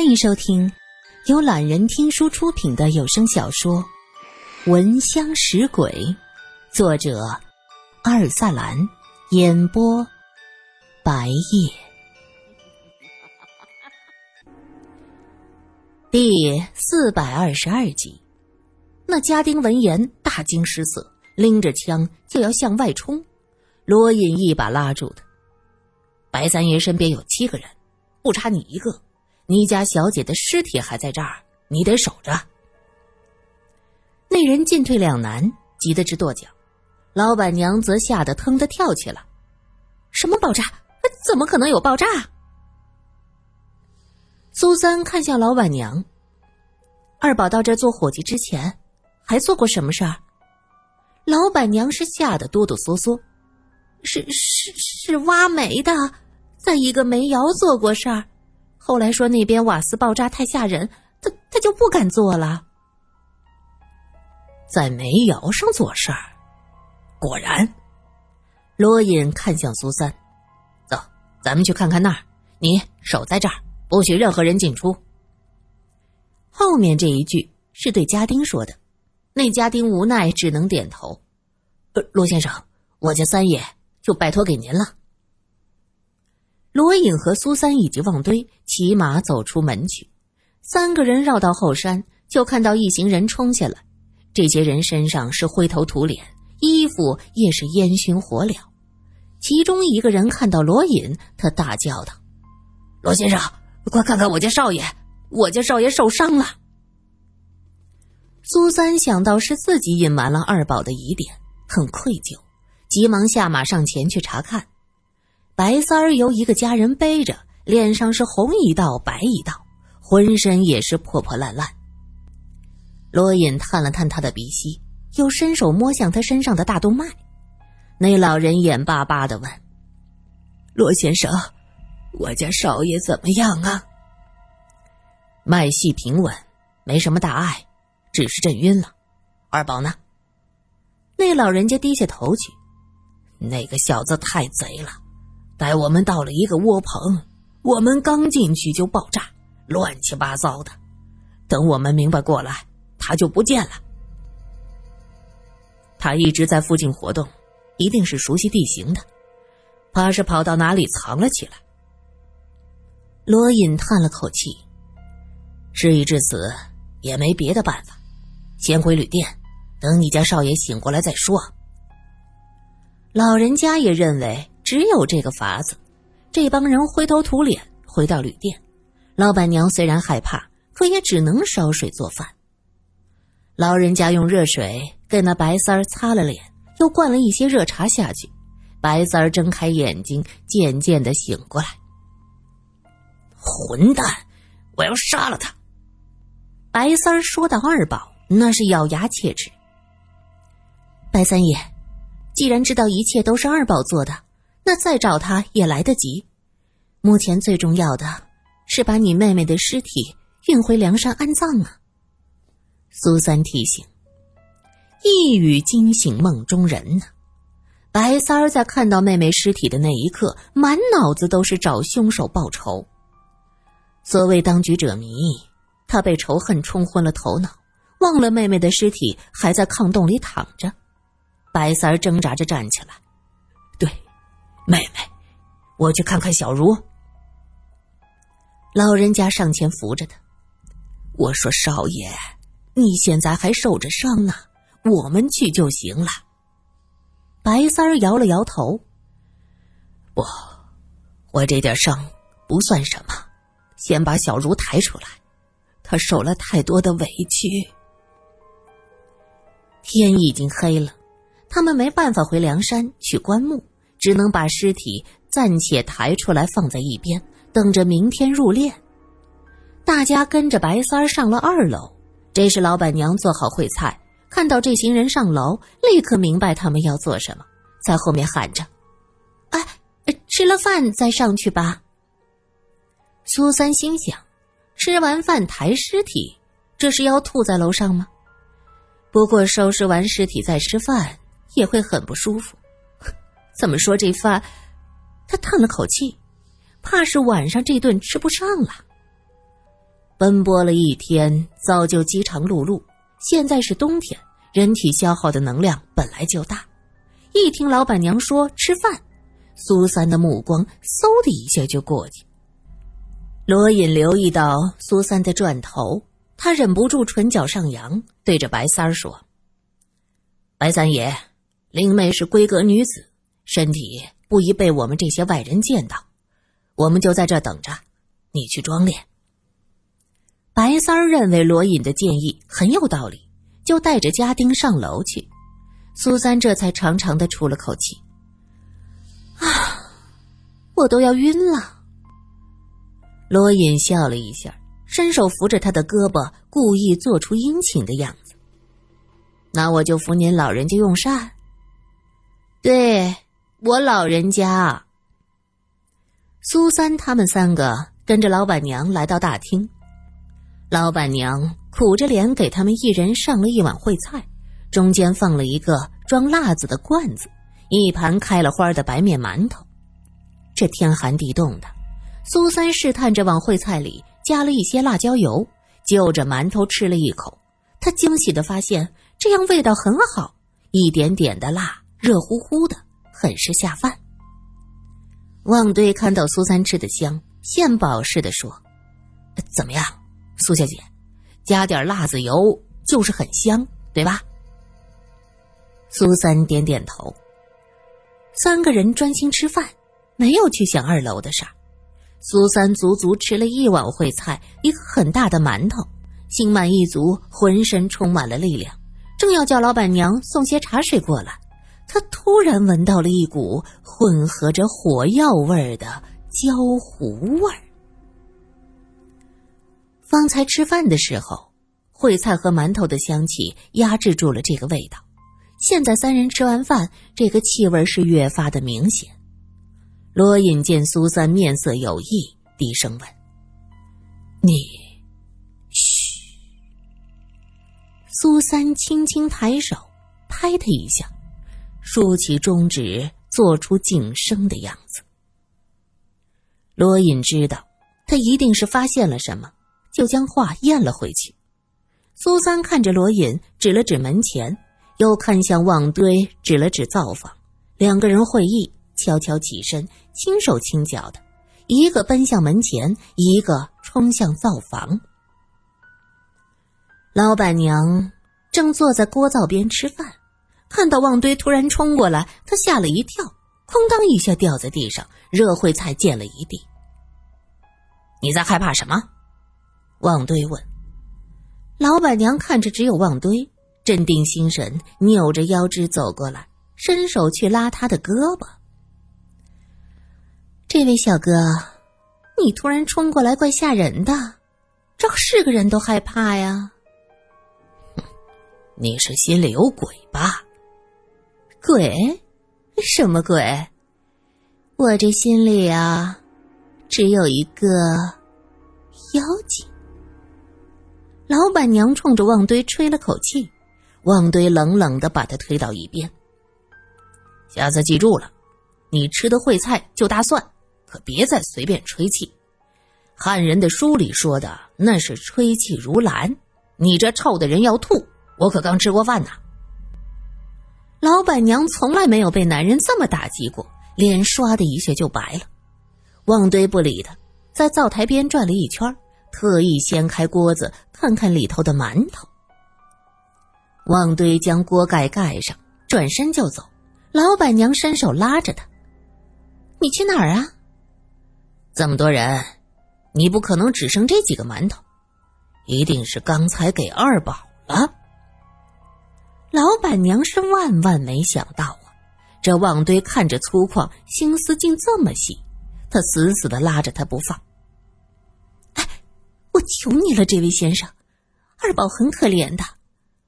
欢迎收听由懒人听书出品的有声小说《闻香识鬼》，作者阿尔萨兰，演播白夜。第四百二十二集，那家丁闻言大惊失色，拎着枪就要向外冲。罗隐一把拉住他。白三爷身边有七个人，不差你一个。你家小姐的尸体还在这儿，你得守着。那人进退两难，急得直跺脚。老板娘则吓得腾的跳起来：“什么爆炸？怎么可能有爆炸？”苏三看向老板娘：“二宝到这做伙计之前，还做过什么事儿？”老板娘是吓得哆哆嗦嗦：“是是是挖煤的，在一个煤窑做过事儿。”后来说那边瓦斯爆炸太吓人，他他就不敢做了。在煤窑上做事儿，果然。罗隐看向苏三，走，咱们去看看那儿。你守在这儿，不许任何人进出。后面这一句是对家丁说的，那家丁无奈只能点头。呃，罗先生，我家三爷就拜托给您了。罗隐和苏三以及旺堆骑马走出门去，三个人绕到后山，就看到一行人冲下来。这些人身上是灰头土脸，衣服也是烟熏火燎。其中一个人看到罗隐，他大叫道：“罗先生，快看看我家少爷！我家少爷受伤了！”苏三想到是自己隐瞒了二宝的疑点，很愧疚，急忙下马上前去查看。白三儿由一个家人背着，脸上是红一道白一道，浑身也是破破烂烂。罗隐探了探他的鼻息，又伸手摸向他身上的大动脉。那老人眼巴巴的问：“罗先生，我家少爷怎么样啊？”脉细平稳，没什么大碍，只是震晕了。二宝呢？那老人家低下头去，那个小子太贼了。带我们到了一个窝棚，我们刚进去就爆炸，乱七八糟的。等我们明白过来，他就不见了。他一直在附近活动，一定是熟悉地形的，怕是跑到哪里藏了起来。罗隐叹了口气，事已至此，也没别的办法，先回旅店，等你家少爷醒过来再说。老人家也认为。只有这个法子，这帮人灰头土脸回到旅店。老板娘虽然害怕，可也只能烧水做饭。老人家用热水给那白三儿擦了脸，又灌了一些热茶下去。白三儿睁开眼睛，渐渐的醒过来。混蛋！我要杀了他！白三儿说到二宝，那是咬牙切齿。白三爷，既然知道一切都是二宝做的。那再找他也来得及。目前最重要的是把你妹妹的尸体运回梁山安葬啊！苏三提醒。一语惊醒梦中人呢。白三儿在看到妹妹尸体的那一刻，满脑子都是找凶手报仇。所谓当局者迷，他被仇恨冲昏了头脑，忘了妹妹的尸体还在炕洞里躺着。白三儿挣扎着站起来，妹妹，我去看看小茹。老人家上前扶着他，我说：“少爷，你现在还受着伤呢，我们去就行了。”白三儿摇了摇头：“不，我这点伤不算什么，先把小茹抬出来，她受了太多的委屈。”天已经黑了，他们没办法回梁山去棺木。只能把尸体暂且抬出来放在一边，等着明天入殓。大家跟着白三儿上了二楼。这时老板娘做好烩菜，看到这行人上楼，立刻明白他们要做什么，在后面喊着：“哎，吃了饭再上去吧。”苏三心想：吃完饭抬尸体，这是要吐在楼上吗？不过收拾完尸体再吃饭，也会很不舒服。怎么说这饭？他叹了口气，怕是晚上这顿吃不上了。奔波了一天，早就饥肠辘辘。现在是冬天，人体消耗的能量本来就大。一听老板娘说吃饭，苏三的目光嗖的一下就过去。罗隐留意到苏三的转头，他忍不住唇角上扬，对着白三儿说：“白三爷，灵妹是闺阁女子，身体不宜被我们这些外人见到，我们就在这等着，你去装殓。”白三儿认为罗隐的建议很有道理，就带着家丁上楼去。苏三这才长长的出了口气：“啊，我都要晕了。”罗隐笑了一下，伸手扶着他的胳膊，故意做出殷勤的样子：“那我就扶您老人家用膳。”“对我老人家。”苏三他们三个跟着老板娘来到大厅。老板娘苦着脸给他们一人上了一碗烩菜，中间放了一个装辣子的罐子，一盘开了花的白面馒头。这天寒地冻的，苏三试探着往烩菜里加了一些辣椒油，就着馒头吃了一口。他惊喜的发现，这样味道很好，一点点的辣，热乎乎的，很是下饭。旺堆看到苏三吃的香，献宝似的说：“怎么样？”苏小姐，加点辣子油就是很香，对吧？苏三点点头。三个人专心吃饭，没有去想二楼的事儿。苏三足足吃了一碗烩菜，一个很大的馒头，心满意足，浑身充满了力量。正要叫老板娘送些茶水过来，他突然闻到了一股混合着火药味儿的焦糊味儿。方才吃饭的时候，烩菜和馒头的香气压制住了这个味道。现在三人吃完饭，这个气味是越发的明显。罗隐见苏三面色有异，低声问：“你，嘘。”苏三轻轻抬手拍他一下，竖起中指，做出静声的样子。罗隐知道，他一定是发现了什么。就将话咽了回去。苏三看着罗隐，指了指门前，又看向旺堆，指了指灶房。两个人会意，悄悄起身，轻手轻脚的，一个奔向门前，一个冲向灶房。老板娘正坐在锅灶边吃饭，看到旺堆突然冲过来，他吓了一跳，哐当一下掉在地上，热烩菜溅了一地。你在害怕什么？旺堆问：“老板娘看着只有旺堆，镇定心神，扭着腰肢走过来，伸手去拉他的胳膊。这位小哥，你突然冲过来，怪吓人的，这是个人都害怕呀。你是心里有鬼吧？鬼？什么鬼？我这心里啊，只有一个妖精。”老板娘冲着旺堆吹了口气，旺堆冷冷的把他推到一边。下次记住了，你吃的烩菜就大蒜，可别再随便吹气。汉人的书里说的那是吹气如兰，你这臭的人要吐，我可刚吃过饭呢。老板娘从来没有被男人这么打击过，脸唰的一下就白了。旺堆不理他，在灶台边转了一圈。特意掀开锅子，看看里头的馒头。旺堆将锅盖盖上，转身就走。老板娘伸手拉着他：“你去哪儿啊？这么多人，你不可能只剩这几个馒头，一定是刚才给二宝了。”老板娘是万万没想到啊！这旺堆看着粗犷，心思竟这么细，他死死的拉着他不放。哎我求你了，这位先生，二宝很可怜的，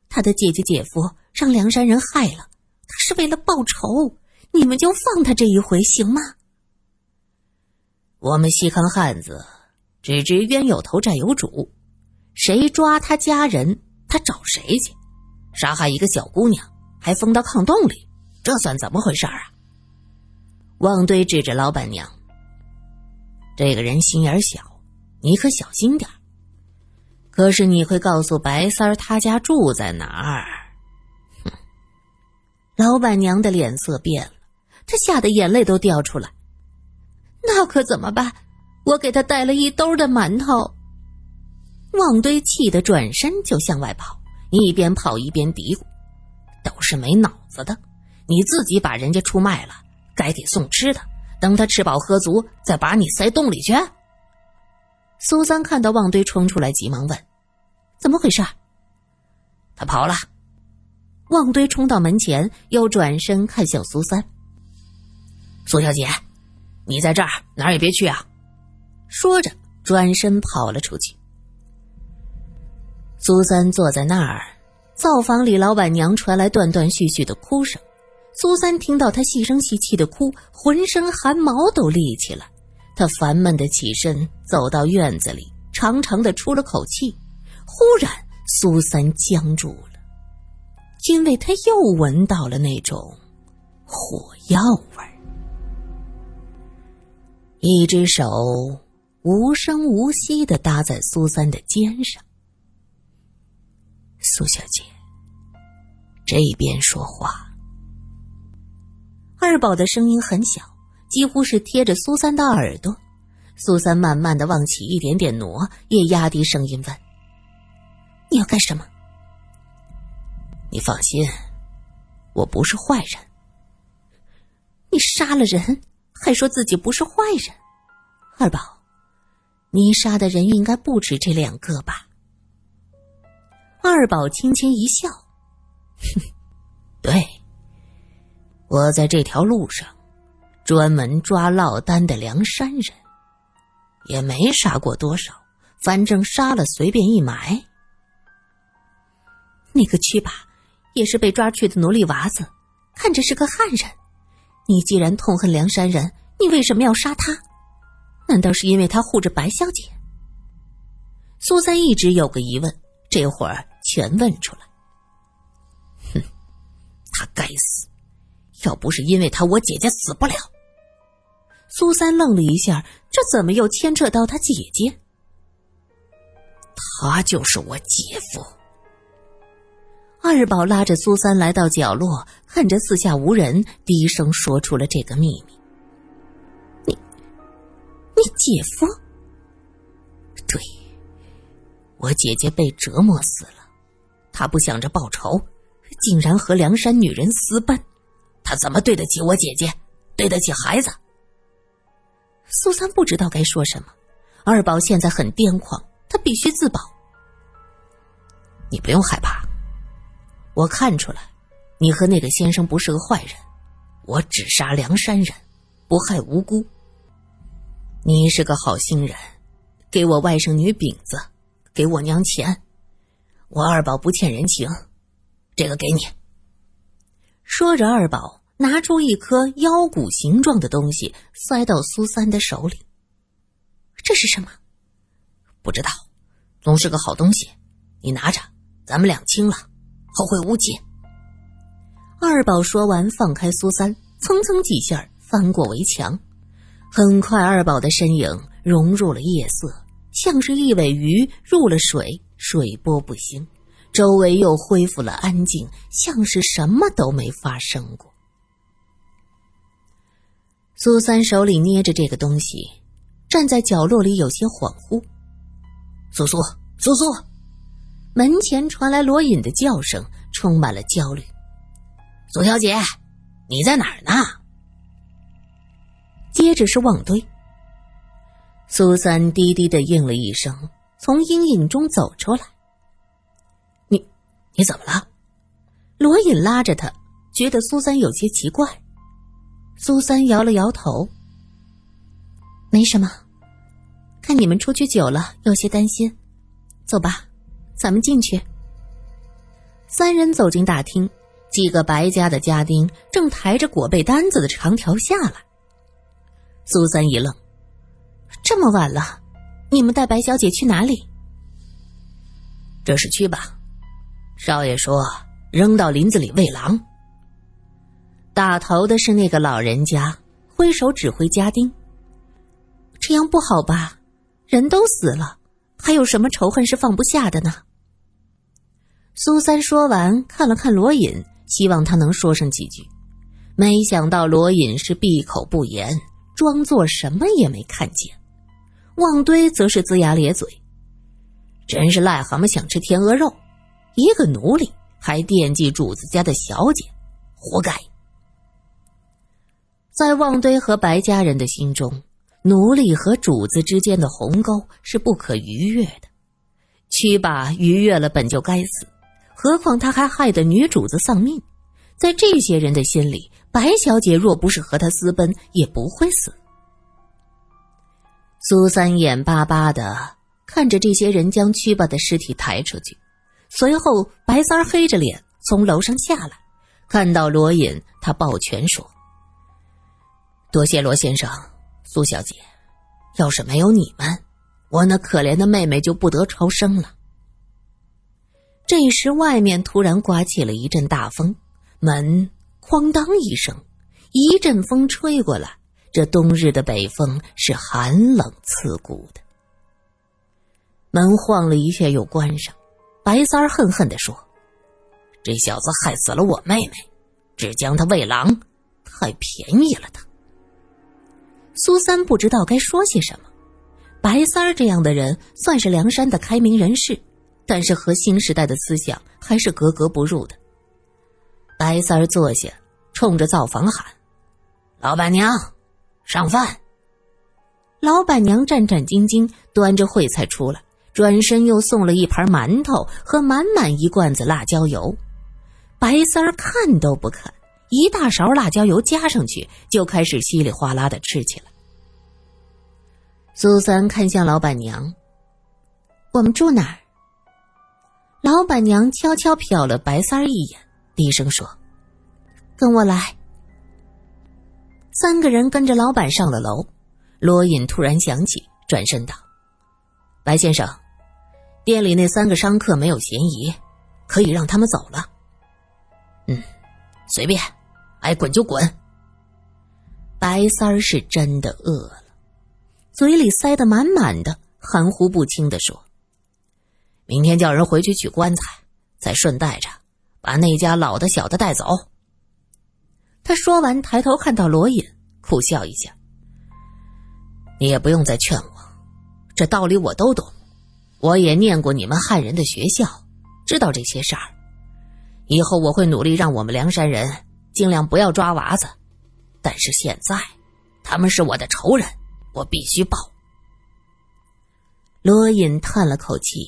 他的姐姐姐夫让梁山人害了，他是为了报仇，你们就放他这一回行吗？我们西康汉子只知冤有头债有主，谁抓他家人，他找谁去？杀害一个小姑娘，还封到炕洞里，这算怎么回事啊？旺堆指着老板娘，这个人心眼小。你可小心点可是你会告诉白三儿他家住在哪儿？老板娘的脸色变了，她吓得眼泪都掉出来。那可怎么办？我给他带了一兜的馒头。旺堆气得转身就向外跑，一边跑一边嘀咕：“都是没脑子的！你自己把人家出卖了，该给送吃的，等他吃饱喝足，再把你塞洞里去。”苏三看到旺堆冲出来，急忙问：“怎么回事？”他跑了。旺堆冲到门前，又转身看向苏三：“苏小姐，你在这儿哪儿也别去啊！”说着，转身跑了出去。苏三坐在那儿，灶房里老板娘传来断断续续的哭声。苏三听到她细声细气的哭，浑身汗毛都立起来。他烦闷的起身，走到院子里，长长的出了口气。忽然，苏三僵住了，因为他又闻到了那种火药味儿。一只手无声无息的搭在苏三的肩上。苏小姐，这边说话。二宝的声音很小。几乎是贴着苏三的耳朵，苏三慢慢的往起一点点挪，也压低声音问：“你要干什么？”你放心，我不是坏人。你杀了人，还说自己不是坏人，二宝，你杀的人应该不止这两个吧？二宝轻轻一笑：“哼，对，我在这条路上。”专门抓落单的梁山人，也没杀过多少，反正杀了随便一埋。那个去吧，也是被抓去的奴隶娃子，看着是个汉人。你既然痛恨梁山人，你为什么要杀他？难道是因为他护着白小姐？苏三一直有个疑问，这会儿全问出来。哼，他该死！要不是因为他，我姐姐死不了。苏三愣了一下，这怎么又牵扯到他姐姐？他就是我姐夫。二宝拉着苏三来到角落，看着四下无人，低声说出了这个秘密：“你，你姐夫？对，我姐姐被折磨死了，他不想着报仇，竟然和梁山女人私奔。”他怎么对得起我姐姐，对得起孩子？苏三不知道该说什么。二宝现在很癫狂，他必须自保。你不用害怕，我看出来，你和那个先生不是个坏人。我只杀梁山人，不害无辜。你是个好心人，给我外甥女饼子，给我娘钱，我二宝不欠人情，这个给你。说着，二宝拿出一颗腰鼓形状的东西，塞到苏三的手里。这是什么？不知道，总是个好东西。你拿着，咱们两清了，后会无期。二宝说完，放开苏三，蹭蹭几下翻过围墙。很快，二宝的身影融入了夜色，像是一尾鱼入了水，水波不兴。周围又恢复了安静，像是什么都没发生过。苏三手里捏着这个东西，站在角落里有些恍惚。苏苏，苏苏！门前传来罗隐的叫声，充满了焦虑。苏小姐，你在哪儿呢？接着是旺堆。苏三低低的应了一声，从阴影中走出来。你你怎么了？罗隐拉着他，觉得苏三有些奇怪。苏三摇了摇头，没什么。看你们出去久了，有些担心。走吧，咱们进去。三人走进大厅，几个白家的家丁正抬着裹被单子的长条下来。苏三一愣：这么晚了，你们带白小姐去哪里？这是去吧。少爷说：“扔到林子里喂狼。”打头的是那个老人家，挥手指挥家丁：“这样不好吧？人都死了，还有什么仇恨是放不下的呢？苏三说完，看了看罗隐，希望他能说上几句，没想到罗隐是闭口不言，装作什么也没看见。旺堆则是龇牙咧嘴，真是癞蛤蟆想吃天鹅肉，一个奴隶还惦记主子家的小姐，活该。在旺堆和白家人的心中。奴隶和主子之间的鸿沟是不可逾越的，屈霸逾越了本就该死，何况他还害得女主子丧命。在这些人的心里，白小姐若不是和他私奔，也不会死。苏三眼巴巴的看着这些人将屈霸的尸体抬出去，随后白三黑着脸从楼上下来，看到罗隐，他抱拳说：“多谢罗先生。”苏小姐，要是没有你们，我那可怜的妹妹就不得超生了。这时，外面突然刮起了一阵大风，门哐当一声，一阵风吹过来，这冬日的北风是寒冷刺骨的。门晃了一下，又关上。白三儿恨恨地说：“这小子害死了我妹妹，只将她喂狼，太便宜了他。”苏三不知道该说些什么。白三儿这样的人算是梁山的开明人士，但是和新时代的思想还是格格不入的。白三儿坐下，冲着灶房喊：“老板娘，上饭。”老板娘战战兢兢端着烩菜出来，转身又送了一盘馒头和满满一罐子辣椒油。白三儿看都不看。一大勺辣椒油加上去，就开始稀里哗啦的吃起来。苏三看向老板娘：“我们住哪儿？”老板娘悄悄瞟了白三儿一眼，低声说：“跟我来。”三个人跟着老板上了楼。罗隐突然想起，转身道：“白先生，店里那三个商客没有嫌疑，可以让他们走了。”“嗯，随便。”爱滚就滚。白三儿是真的饿了，嘴里塞得满满的，含糊不清的说：“明天叫人回去取棺材，再顺带着把那家老的小的带走。”他说完，抬头看到罗隐，苦笑一下：“你也不用再劝我，这道理我都懂。我也念过你们汉人的学校，知道这些事儿。以后我会努力让我们梁山人。”尽量不要抓娃子，但是现在他们是我的仇人，我必须报。罗隐叹了口气，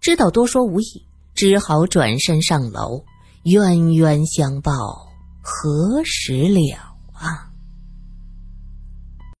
知道多说无益，只好转身上楼。冤冤相报何时了啊？